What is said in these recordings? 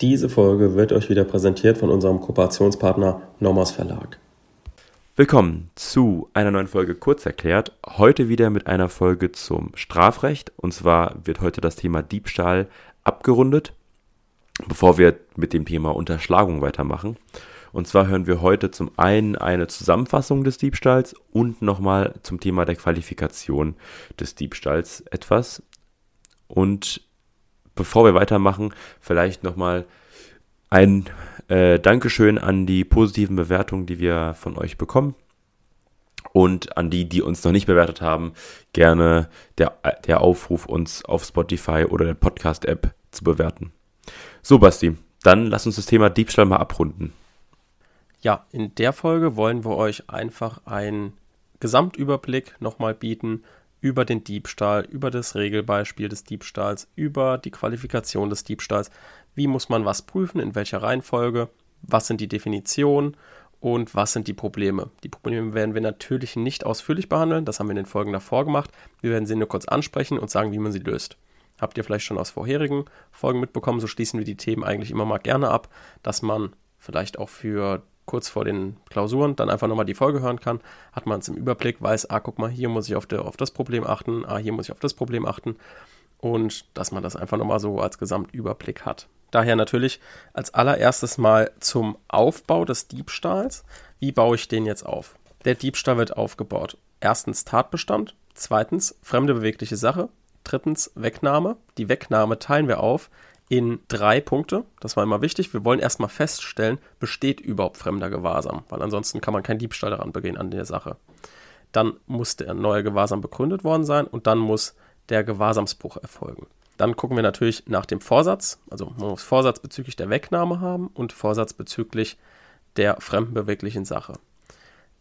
Diese Folge wird euch wieder präsentiert von unserem Kooperationspartner Nomos Verlag. Willkommen zu einer neuen Folge Kurzerklärt. Heute wieder mit einer Folge zum Strafrecht. Und zwar wird heute das Thema Diebstahl abgerundet, bevor wir mit dem Thema Unterschlagung weitermachen. Und zwar hören wir heute zum einen eine Zusammenfassung des Diebstahls und nochmal zum Thema der Qualifikation des Diebstahls etwas. Und bevor wir weitermachen, vielleicht nochmal ein äh, Dankeschön an die positiven Bewertungen, die wir von euch bekommen. Und an die, die uns noch nicht bewertet haben, gerne der, der Aufruf, uns auf Spotify oder der Podcast-App zu bewerten. So, Basti, dann lass uns das Thema Diebstahl mal abrunden. Ja, in der Folge wollen wir euch einfach einen Gesamtüberblick nochmal bieten über den Diebstahl, über das Regelbeispiel des Diebstahls, über die Qualifikation des Diebstahls. Wie muss man was prüfen, in welcher Reihenfolge, was sind die Definitionen und was sind die Probleme. Die Probleme werden wir natürlich nicht ausführlich behandeln, das haben wir in den Folgen davor gemacht. Wir werden sie nur kurz ansprechen und sagen, wie man sie löst. Habt ihr vielleicht schon aus vorherigen Folgen mitbekommen, so schließen wir die Themen eigentlich immer mal gerne ab, dass man vielleicht auch für kurz vor den Klausuren dann einfach nochmal die Folge hören kann, hat man es im Überblick, weiß, ah, guck mal, hier muss ich auf, der, auf das Problem achten, ah, hier muss ich auf das Problem achten und dass man das einfach nochmal so als Gesamtüberblick hat. Daher natürlich als allererstes mal zum Aufbau des Diebstahls. Wie baue ich den jetzt auf? Der Diebstahl wird aufgebaut. Erstens Tatbestand, zweitens fremde bewegliche Sache, drittens Wegnahme. Die Wegnahme teilen wir auf in drei Punkte. Das war immer wichtig. Wir wollen erstmal feststellen, besteht überhaupt fremder Gewahrsam, weil ansonsten kann man keinen Diebstahl daran begehen an der Sache. Dann muss der neue Gewahrsam begründet worden sein und dann muss der Gewahrsamsbruch erfolgen. Dann gucken wir natürlich nach dem Vorsatz. Also man muss Vorsatz bezüglich der Wegnahme haben und Vorsatz bezüglich der fremdenbeweglichen Sache.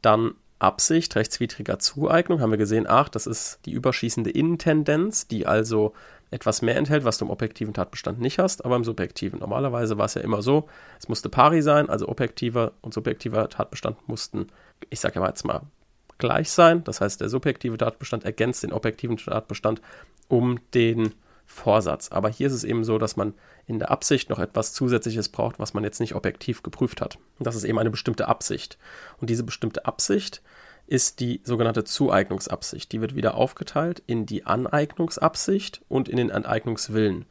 Dann Absicht rechtswidriger Zueignung haben wir gesehen, ach, das ist die überschießende Innentendenz, die also etwas mehr enthält, was du im objektiven Tatbestand nicht hast, aber im subjektiven. Normalerweise war es ja immer so, es musste pari sein, also objektiver und subjektiver Tatbestand mussten, ich sage ja jetzt mal, gleich sein. Das heißt, der subjektive Tatbestand ergänzt den objektiven Tatbestand um den Vorsatz. Aber hier ist es eben so, dass man in der Absicht noch etwas Zusätzliches braucht, was man jetzt nicht objektiv geprüft hat. Und das ist eben eine bestimmte Absicht. Und diese bestimmte Absicht ist die sogenannte Zueignungsabsicht. Die wird wieder aufgeteilt in die Aneignungsabsicht und in den Enteignungswillen.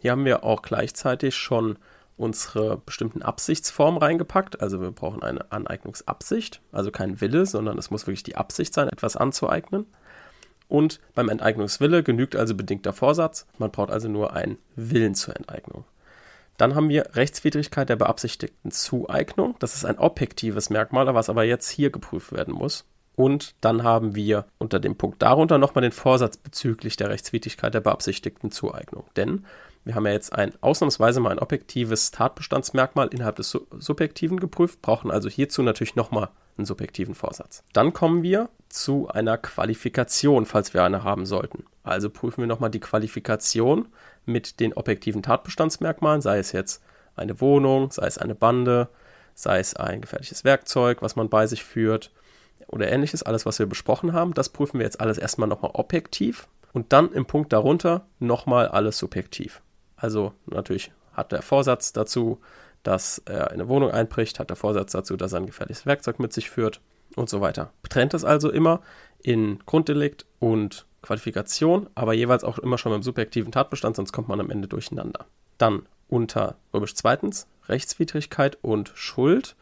Hier haben wir auch gleichzeitig schon unsere bestimmten Absichtsformen reingepackt. Also wir brauchen eine Aneignungsabsicht, also kein Wille, sondern es muss wirklich die Absicht sein, etwas anzueignen. Und beim Enteignungswille genügt also bedingter Vorsatz. Man braucht also nur einen Willen zur Enteignung. Dann haben wir Rechtswidrigkeit der beabsichtigten Zueignung. Das ist ein objektives Merkmal, was aber jetzt hier geprüft werden muss. Und dann haben wir unter dem Punkt darunter nochmal den Vorsatz bezüglich der Rechtswidrigkeit der beabsichtigten Zueignung. Denn wir haben ja jetzt ein ausnahmsweise mal ein objektives Tatbestandsmerkmal innerhalb des Subjektiven geprüft, brauchen also hierzu natürlich nochmal einen subjektiven Vorsatz. Dann kommen wir zu einer Qualifikation, falls wir eine haben sollten. Also prüfen wir nochmal die Qualifikation mit den objektiven Tatbestandsmerkmalen, sei es jetzt eine Wohnung, sei es eine Bande, sei es ein gefährliches Werkzeug, was man bei sich führt, oder ähnliches, alles, was wir besprochen haben, das prüfen wir jetzt alles erstmal nochmal objektiv und dann im Punkt darunter nochmal alles subjektiv. Also natürlich hat der Vorsatz dazu, dass er eine Wohnung einbricht, hat der Vorsatz dazu, dass er ein gefährliches Werkzeug mit sich führt und so weiter. Trennt es also immer in Grunddelikt und Qualifikation, aber jeweils auch immer schon beim subjektiven Tatbestand, sonst kommt man am Ende durcheinander. Dann unter römisch zweitens Rechtswidrigkeit und Schuld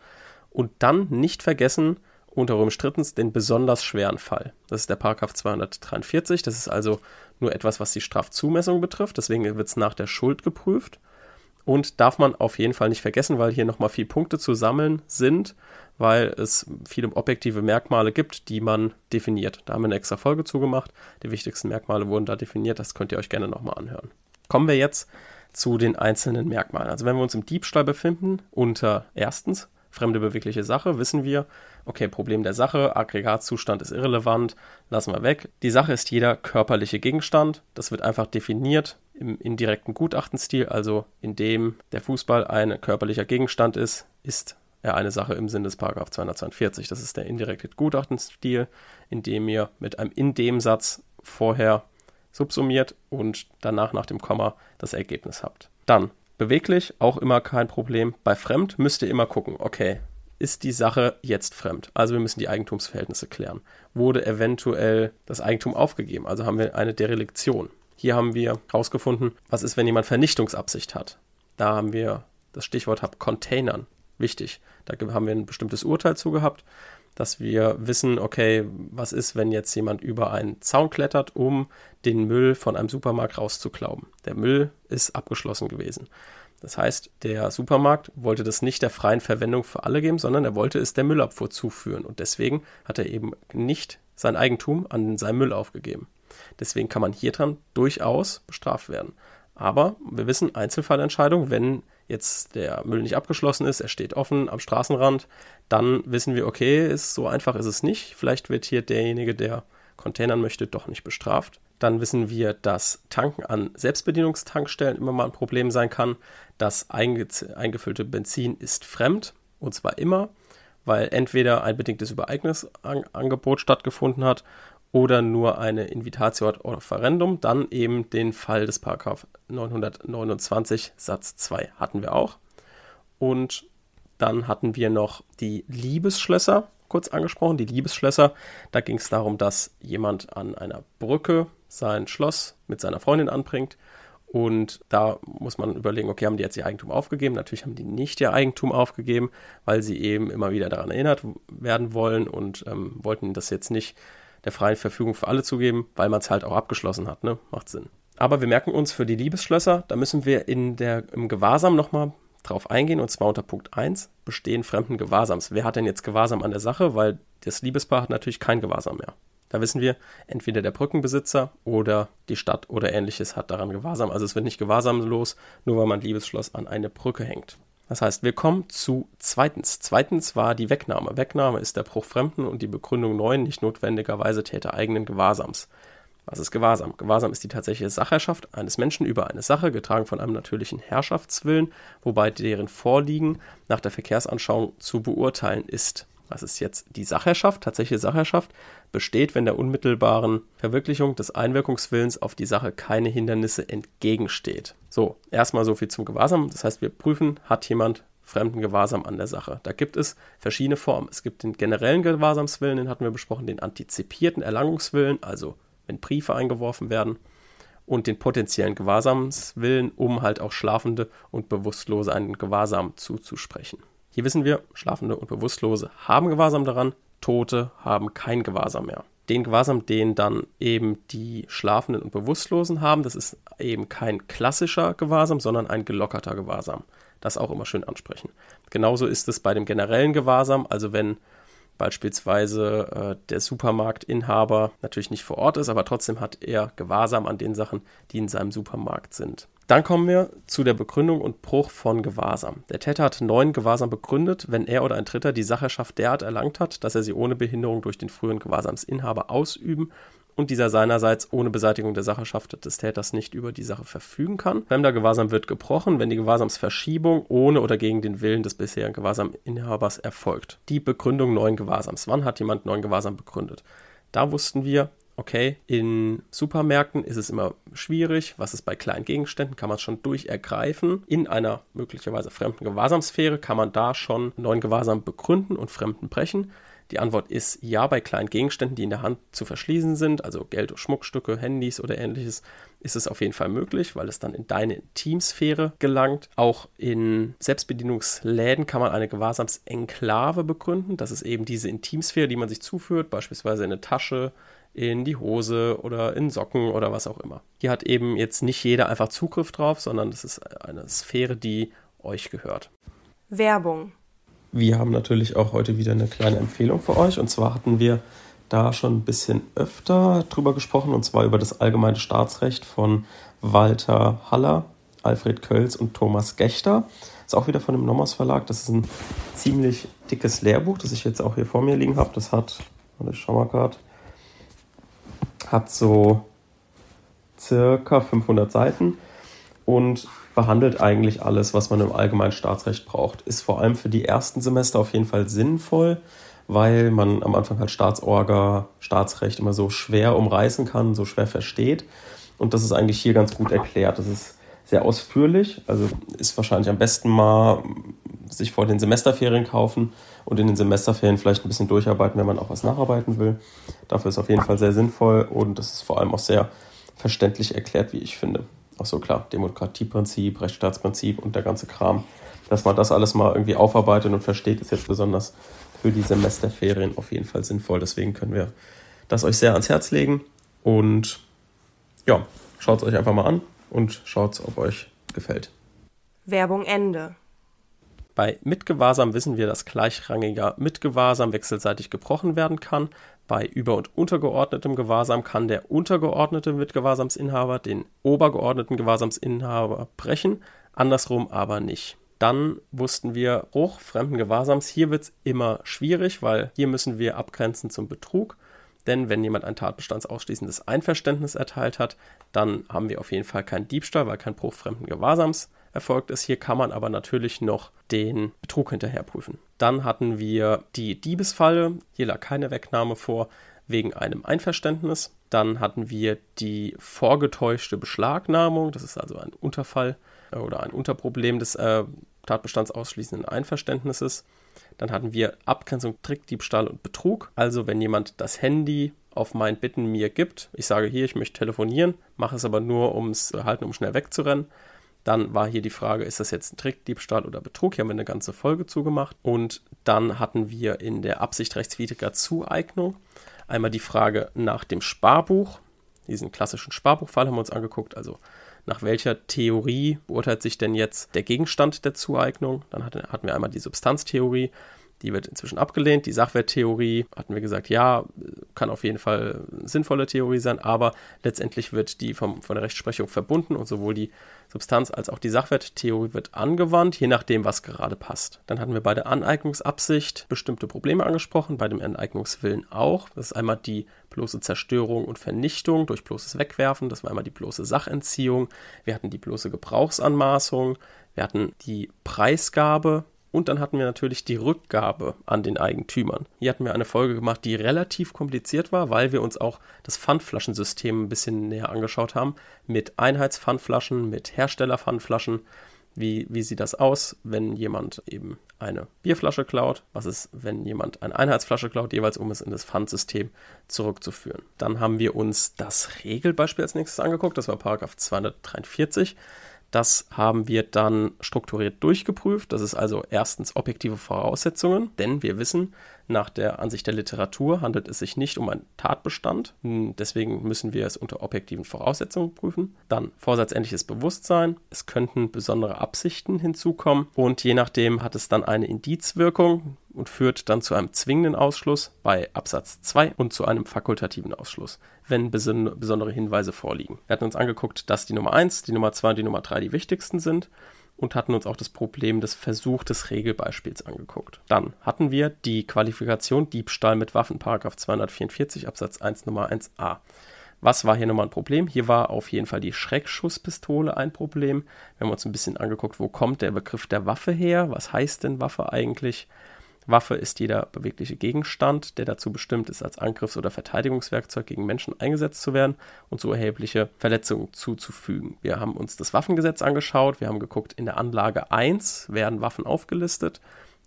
und dann nicht vergessen unter Römisch drittens den besonders schweren Fall. Das ist der Paragraph 243. Das ist also nur etwas, was die Strafzumessung betrifft. Deswegen wird es nach der Schuld geprüft. Und darf man auf jeden Fall nicht vergessen, weil hier nochmal vier Punkte zu sammeln sind, weil es viele objektive Merkmale gibt, die man definiert. Da haben wir eine extra Folge zugemacht. Die wichtigsten Merkmale wurden da definiert. Das könnt ihr euch gerne nochmal anhören. Kommen wir jetzt zu den einzelnen Merkmalen. Also wenn wir uns im Diebstahl befinden, unter erstens fremde bewegliche Sache, wissen wir, okay, Problem der Sache, Aggregatzustand ist irrelevant, lassen wir weg. Die Sache ist jeder körperliche Gegenstand. Das wird einfach definiert im indirekten Gutachtenstil, also indem der Fußball ein körperlicher Gegenstand ist, ist er eine Sache im Sinne des Paragraph 242. Das ist der indirekte Gutachtenstil, in dem ihr mit einem in dem Satz vorher subsumiert und danach nach dem Komma das Ergebnis habt. Dann beweglich, auch immer kein Problem. Bei fremd müsst ihr immer gucken, okay, ist die Sache jetzt fremd? Also wir müssen die Eigentumsverhältnisse klären. Wurde eventuell das Eigentum aufgegeben? Also haben wir eine Derelektion. Hier haben wir herausgefunden, was ist, wenn jemand Vernichtungsabsicht hat. Da haben wir das Stichwort hab Containern. Wichtig. Da haben wir ein bestimmtes Urteil zu gehabt, dass wir wissen, okay, was ist, wenn jetzt jemand über einen Zaun klettert, um den Müll von einem Supermarkt rauszuklauben. Der Müll ist abgeschlossen gewesen. Das heißt, der Supermarkt wollte das nicht der freien Verwendung für alle geben, sondern er wollte es der Müllabfuhr zuführen. Und deswegen hat er eben nicht sein Eigentum an seinen Müll aufgegeben. Deswegen kann man hier dran durchaus bestraft werden. Aber wir wissen, Einzelfallentscheidung, wenn jetzt der Müll nicht abgeschlossen ist, er steht offen am Straßenrand, dann wissen wir, okay, ist so einfach ist es nicht. Vielleicht wird hier derjenige, der Containern möchte, doch nicht bestraft. Dann wissen wir, dass Tanken an Selbstbedienungstankstellen immer mal ein Problem sein kann. Das einge eingefüllte Benzin ist fremd und zwar immer, weil entweder ein bedingtes Übereignungsangebot stattgefunden hat oder nur eine Invitatio ad Offerendum, dann eben den Fall des Paragraph 929 Satz 2 hatten wir auch. Und dann hatten wir noch die Liebesschlösser kurz angesprochen. Die Liebesschlösser, da ging es darum, dass jemand an einer Brücke sein Schloss mit seiner Freundin anbringt. Und da muss man überlegen, okay, haben die jetzt ihr Eigentum aufgegeben? Natürlich haben die nicht ihr Eigentum aufgegeben, weil sie eben immer wieder daran erinnert werden wollen und ähm, wollten das jetzt nicht der freien Verfügung für alle zugeben, weil man es halt auch abgeschlossen hat. Ne? Macht Sinn. Aber wir merken uns für die Liebesschlösser, da müssen wir in der, im Gewahrsam nochmal drauf eingehen, und zwar unter Punkt 1, Bestehen fremden Gewahrsams. Wer hat denn jetzt Gewahrsam an der Sache? Weil das Liebespaar hat natürlich kein Gewahrsam mehr. Da wissen wir, entweder der Brückenbesitzer oder die Stadt oder ähnliches hat daran Gewahrsam. Also es wird nicht gewahrsamlos, nur weil man Liebesschloss an eine Brücke hängt. Das heißt, wir kommen zu zweitens. Zweitens war die Wegnahme. Wegnahme ist der Bruch Fremden und die Begründung neuen, nicht notwendigerweise Täter eigenen Gewahrsams. Was ist Gewahrsam? Gewahrsam ist die tatsächliche Sachherrschaft eines Menschen über eine Sache, getragen von einem natürlichen Herrschaftswillen, wobei deren Vorliegen nach der Verkehrsanschauung zu beurteilen ist. Was ist jetzt die Sachherrschaft? Tatsächliche Sachherrschaft besteht, wenn der unmittelbaren Verwirklichung des Einwirkungswillens auf die Sache keine Hindernisse entgegensteht. So, erstmal so viel zum Gewahrsam. Das heißt, wir prüfen, hat jemand fremden Gewahrsam an der Sache. Da gibt es verschiedene Formen. Es gibt den generellen Gewahrsamswillen, den hatten wir besprochen, den antizipierten Erlangungswillen, also wenn Briefe eingeworfen werden, und den potenziellen Gewahrsamswillen, um halt auch Schlafende und Bewusstlose einen Gewahrsam zuzusprechen. Hier wissen wir, Schlafende und Bewusstlose haben Gewahrsam daran, Tote haben kein Gewahrsam mehr. Den Gewahrsam, den dann eben die Schlafenden und Bewusstlosen haben, das ist eben kein klassischer Gewahrsam, sondern ein gelockerter Gewahrsam. Das auch immer schön ansprechen. Genauso ist es bei dem generellen Gewahrsam, also wenn beispielsweise äh, der Supermarktinhaber natürlich nicht vor Ort ist, aber trotzdem hat er Gewahrsam an den Sachen, die in seinem Supermarkt sind. Dann kommen wir zu der Begründung und Bruch von Gewahrsam. Der Täter hat neuen Gewahrsam begründet, wenn er oder ein Dritter die Sacherschaft derart erlangt hat, dass er sie ohne Behinderung durch den früheren Gewahrsamsinhaber ausüben und dieser seinerseits ohne Beseitigung der Sacherschaft des Täters nicht über die Sache verfügen kann. Fremder Gewahrsam wird gebrochen, wenn die Gewahrsamsverschiebung ohne oder gegen den Willen des bisherigen Gewahrsaminhabers erfolgt. Die Begründung neuen Gewahrsams. Wann hat jemand neuen Gewahrsam begründet? Da wussten wir, okay, in Supermärkten ist es immer schwierig. Was ist bei kleinen Gegenständen? Kann man es schon durchergreifen. In einer möglicherweise fremden Gewahrsamsphäre kann man da schon neuen Gewahrsam begründen und Fremden brechen. Die Antwort ist ja bei kleinen Gegenständen, die in der Hand zu verschließen sind, also Geld, Schmuckstücke, Handys oder ähnliches, ist es auf jeden Fall möglich, weil es dann in deine Teamsphäre gelangt. Auch in Selbstbedienungsläden kann man eine Gewahrsamsenklave begründen. Das ist eben diese Intimsphäre, die man sich zuführt, beispielsweise in eine Tasche, in die Hose oder in Socken oder was auch immer. Hier hat eben jetzt nicht jeder einfach Zugriff drauf, sondern das ist eine Sphäre, die euch gehört. Werbung. Wir haben natürlich auch heute wieder eine kleine Empfehlung für euch. Und zwar hatten wir da schon ein bisschen öfter drüber gesprochen, und zwar über das allgemeine Staatsrecht von Walter Haller, Alfred Kölz und Thomas Gechter. Ist auch wieder von dem Nomos Verlag. Das ist ein ziemlich dickes Lehrbuch, das ich jetzt auch hier vor mir liegen habe. Das hat, ich schau mal gerade, hat so circa 500 Seiten und behandelt eigentlich alles, was man im allgemeinen Staatsrecht braucht. Ist vor allem für die ersten Semester auf jeden Fall sinnvoll, weil man am Anfang halt Staatsorga, Staatsrecht immer so schwer umreißen kann, so schwer versteht. Und das ist eigentlich hier ganz gut erklärt. Das ist sehr ausführlich. Also ist wahrscheinlich am besten mal sich vor den Semesterferien kaufen und in den Semesterferien vielleicht ein bisschen durcharbeiten, wenn man auch was nacharbeiten will. Dafür ist auf jeden Fall sehr sinnvoll und es ist vor allem auch sehr verständlich erklärt, wie ich finde. Auch so klar, Demokratieprinzip, Rechtsstaatsprinzip und der ganze Kram. Dass man das alles mal irgendwie aufarbeitet und versteht, ist jetzt besonders für die Semesterferien auf jeden Fall sinnvoll. Deswegen können wir das euch sehr ans Herz legen. Und ja, schaut es euch einfach mal an und schaut, ob euch gefällt. Werbung Ende. Bei Mitgewahrsam wissen wir, dass gleichrangiger Mitgewahrsam wechselseitig gebrochen werden kann. Bei über- und untergeordnetem Gewahrsam kann der untergeordnete Mitgewahrsamsinhaber den obergeordneten Gewahrsamsinhaber brechen, andersrum aber nicht. Dann wussten wir, Bruch fremden Gewahrsams, hier wird es immer schwierig, weil hier müssen wir abgrenzen zum Betrug. Denn wenn jemand ein tatbestandsausschließendes Einverständnis erteilt hat, dann haben wir auf jeden Fall keinen Diebstahl, weil kein Bruch fremden Gewahrsams erfolgt ist. Hier kann man aber natürlich noch den Betrug hinterher prüfen. Dann hatten wir die Diebesfalle. Hier lag keine Wegnahme vor wegen einem Einverständnis. Dann hatten wir die vorgetäuschte Beschlagnahmung. Das ist also ein Unterfall oder ein Unterproblem des äh, tatbestandsausschließenden Einverständnisses. Dann hatten wir Abgrenzung, Trickdiebstahl und Betrug. Also wenn jemand das Handy auf mein Bitten mir gibt, ich sage hier, ich möchte telefonieren, mache es aber nur, um es zu halten, um schnell wegzurennen. Dann war hier die Frage, ist das jetzt ein Trickdiebstahl oder Betrug? Hier haben wir eine ganze Folge zugemacht. Und dann hatten wir in der Absicht rechtswidriger Zueignung einmal die Frage nach dem Sparbuch. Diesen klassischen Sparbuchfall haben wir uns angeguckt. Also nach welcher Theorie beurteilt sich denn jetzt der Gegenstand der Zueignung? Dann hatten wir einmal die Substanztheorie, die wird inzwischen abgelehnt. Die Sachwerttheorie hatten wir gesagt, ja, kann auf jeden Fall sinnvolle Theorie sein, aber letztendlich wird die vom, von der Rechtsprechung verbunden und sowohl die Substanz als auch die Sachwerttheorie wird angewandt, je nachdem, was gerade passt. Dann hatten wir bei der Aneignungsabsicht bestimmte Probleme angesprochen, bei dem Enteignungswillen auch. Das ist einmal die bloße Zerstörung und Vernichtung durch bloßes Wegwerfen, das war einmal die bloße Sachentziehung, wir hatten die bloße Gebrauchsanmaßung, wir hatten die Preisgabe, und dann hatten wir natürlich die Rückgabe an den Eigentümern. Hier hatten wir eine Folge gemacht, die relativ kompliziert war, weil wir uns auch das Pfandflaschensystem ein bisschen näher angeschaut haben. Mit Einheitspfandflaschen, mit Herstellerpfandflaschen. Wie, wie sieht das aus, wenn jemand eben eine Bierflasche klaut? Was ist, wenn jemand eine Einheitsflasche klaut, jeweils um es in das Pfandsystem zurückzuführen? Dann haben wir uns das Regelbeispiel als nächstes angeguckt. Das war Paragraph 243. Das haben wir dann strukturiert durchgeprüft. Das ist also erstens objektive Voraussetzungen, denn wir wissen, nach der Ansicht der Literatur handelt es sich nicht um einen Tatbestand. Hm, deswegen müssen wir es unter objektiven Voraussetzungen prüfen. Dann vorsatzendliches Bewusstsein. Es könnten besondere Absichten hinzukommen und je nachdem hat es dann eine Indizwirkung und führt dann zu einem zwingenden Ausschluss bei Absatz 2 und zu einem fakultativen Ausschluss, wenn besondere Hinweise vorliegen. Wir hatten uns angeguckt, dass die Nummer 1, die Nummer 2 und die Nummer 3 die wichtigsten sind und hatten uns auch das Problem des Versuch des Regelbeispiels angeguckt. Dann hatten wir die Qualifikation Diebstahl mit Waffen, Paragraph 244 Absatz 1 Nummer 1a. Was war hier nochmal ein Problem? Hier war auf jeden Fall die Schreckschusspistole ein Problem. Wir haben uns ein bisschen angeguckt, wo kommt der Begriff der Waffe her? Was heißt denn Waffe eigentlich? Waffe ist jeder bewegliche Gegenstand, der dazu bestimmt ist, als Angriffs- oder Verteidigungswerkzeug gegen Menschen eingesetzt zu werden und so erhebliche Verletzungen zuzufügen. Wir haben uns das Waffengesetz angeschaut, wir haben geguckt, in der Anlage 1 werden Waffen aufgelistet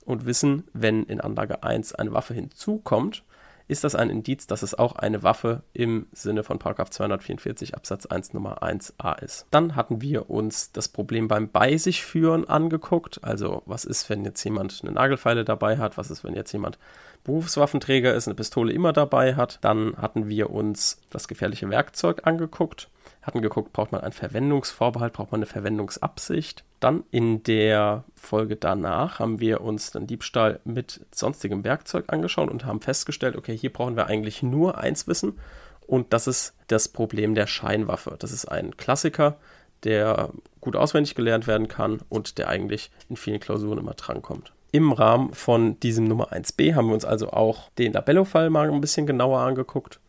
und wissen, wenn in Anlage 1 eine Waffe hinzukommt, ist das ein Indiz, dass es auch eine Waffe im Sinne von 244 Absatz 1 Nummer 1a ist. Dann hatten wir uns das Problem beim Bei sich führen angeguckt. Also was ist, wenn jetzt jemand eine Nagelfeile dabei hat? Was ist, wenn jetzt jemand Berufswaffenträger ist, eine Pistole immer dabei hat? Dann hatten wir uns das gefährliche Werkzeug angeguckt hatten geguckt, braucht man einen Verwendungsvorbehalt, braucht man eine Verwendungsabsicht. Dann in der Folge danach haben wir uns dann Diebstahl mit sonstigem Werkzeug angeschaut und haben festgestellt, okay, hier brauchen wir eigentlich nur eins wissen und das ist das Problem der Scheinwaffe. Das ist ein Klassiker, der gut auswendig gelernt werden kann und der eigentlich in vielen Klausuren immer drankommt. Im Rahmen von diesem Nummer 1b haben wir uns also auch den Labello-Fall mal ein bisschen genauer angeguckt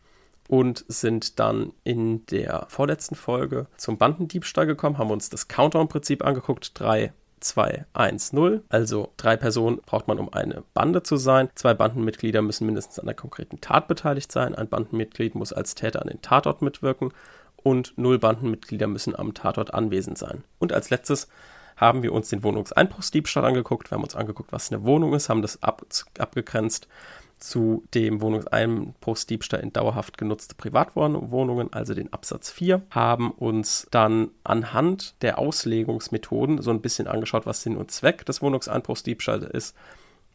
und sind dann in der vorletzten Folge zum Bandendiebstahl gekommen, haben uns das Countdown-Prinzip angeguckt. 3, 2, 1, 0. Also drei Personen braucht man, um eine Bande zu sein. Zwei Bandenmitglieder müssen mindestens an der konkreten Tat beteiligt sein. Ein Bandenmitglied muss als Täter an den Tatort mitwirken und null Bandenmitglieder müssen am Tatort anwesend sein. Und als letztes haben wir uns den Wohnungseinbruchsdiebstahl angeguckt. Wir haben uns angeguckt, was eine Wohnung ist, haben das ab, abgegrenzt zu dem Wohnungseinbruchsdiebstahl in dauerhaft genutzte Privatwohnungen, also den Absatz 4, haben uns dann anhand der Auslegungsmethoden so ein bisschen angeschaut, was Sinn und Zweck des Wohnungseinbruchsdiebstahls ist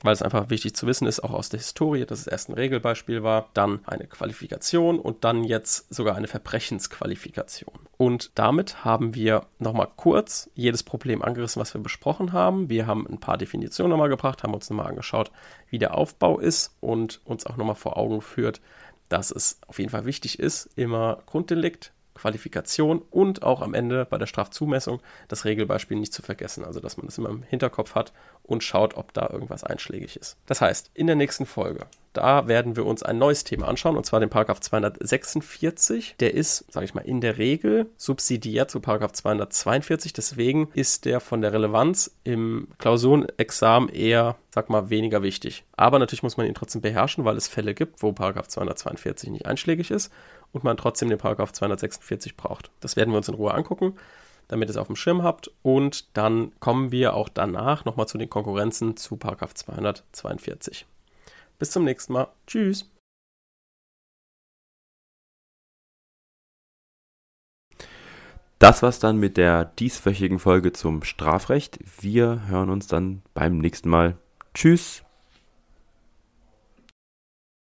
weil es einfach wichtig zu wissen ist, auch aus der Historie, dass es erst ein Regelbeispiel war, dann eine Qualifikation und dann jetzt sogar eine Verbrechensqualifikation. Und damit haben wir nochmal kurz jedes Problem angerissen, was wir besprochen haben. Wir haben ein paar Definitionen nochmal gebracht, haben uns nochmal angeschaut, wie der Aufbau ist und uns auch nochmal vor Augen geführt, dass es auf jeden Fall wichtig ist, immer Grunddelikt, Qualifikation und auch am Ende bei der Strafzumessung das Regelbeispiel nicht zu vergessen. Also, dass man das immer im Hinterkopf hat und schaut, ob da irgendwas einschlägig ist. Das heißt, in der nächsten Folge, da werden wir uns ein neues Thema anschauen, und zwar den Paragraph 246. Der ist, sage ich mal, in der Regel subsidiär zu Paragraph 242. Deswegen ist der von der Relevanz im Klausurenexamen eher, sag mal, weniger wichtig. Aber natürlich muss man ihn trotzdem beherrschen, weil es Fälle gibt, wo Paragraph 242 nicht einschlägig ist und man trotzdem den Paragraph 246 braucht. Das werden wir uns in Ruhe angucken damit ihr es auf dem Schirm habt. Und dann kommen wir auch danach nochmal zu den Konkurrenzen zu Paragraph 242. Bis zum nächsten Mal. Tschüss. Das war's dann mit der dieswöchigen Folge zum Strafrecht. Wir hören uns dann beim nächsten Mal. Tschüss.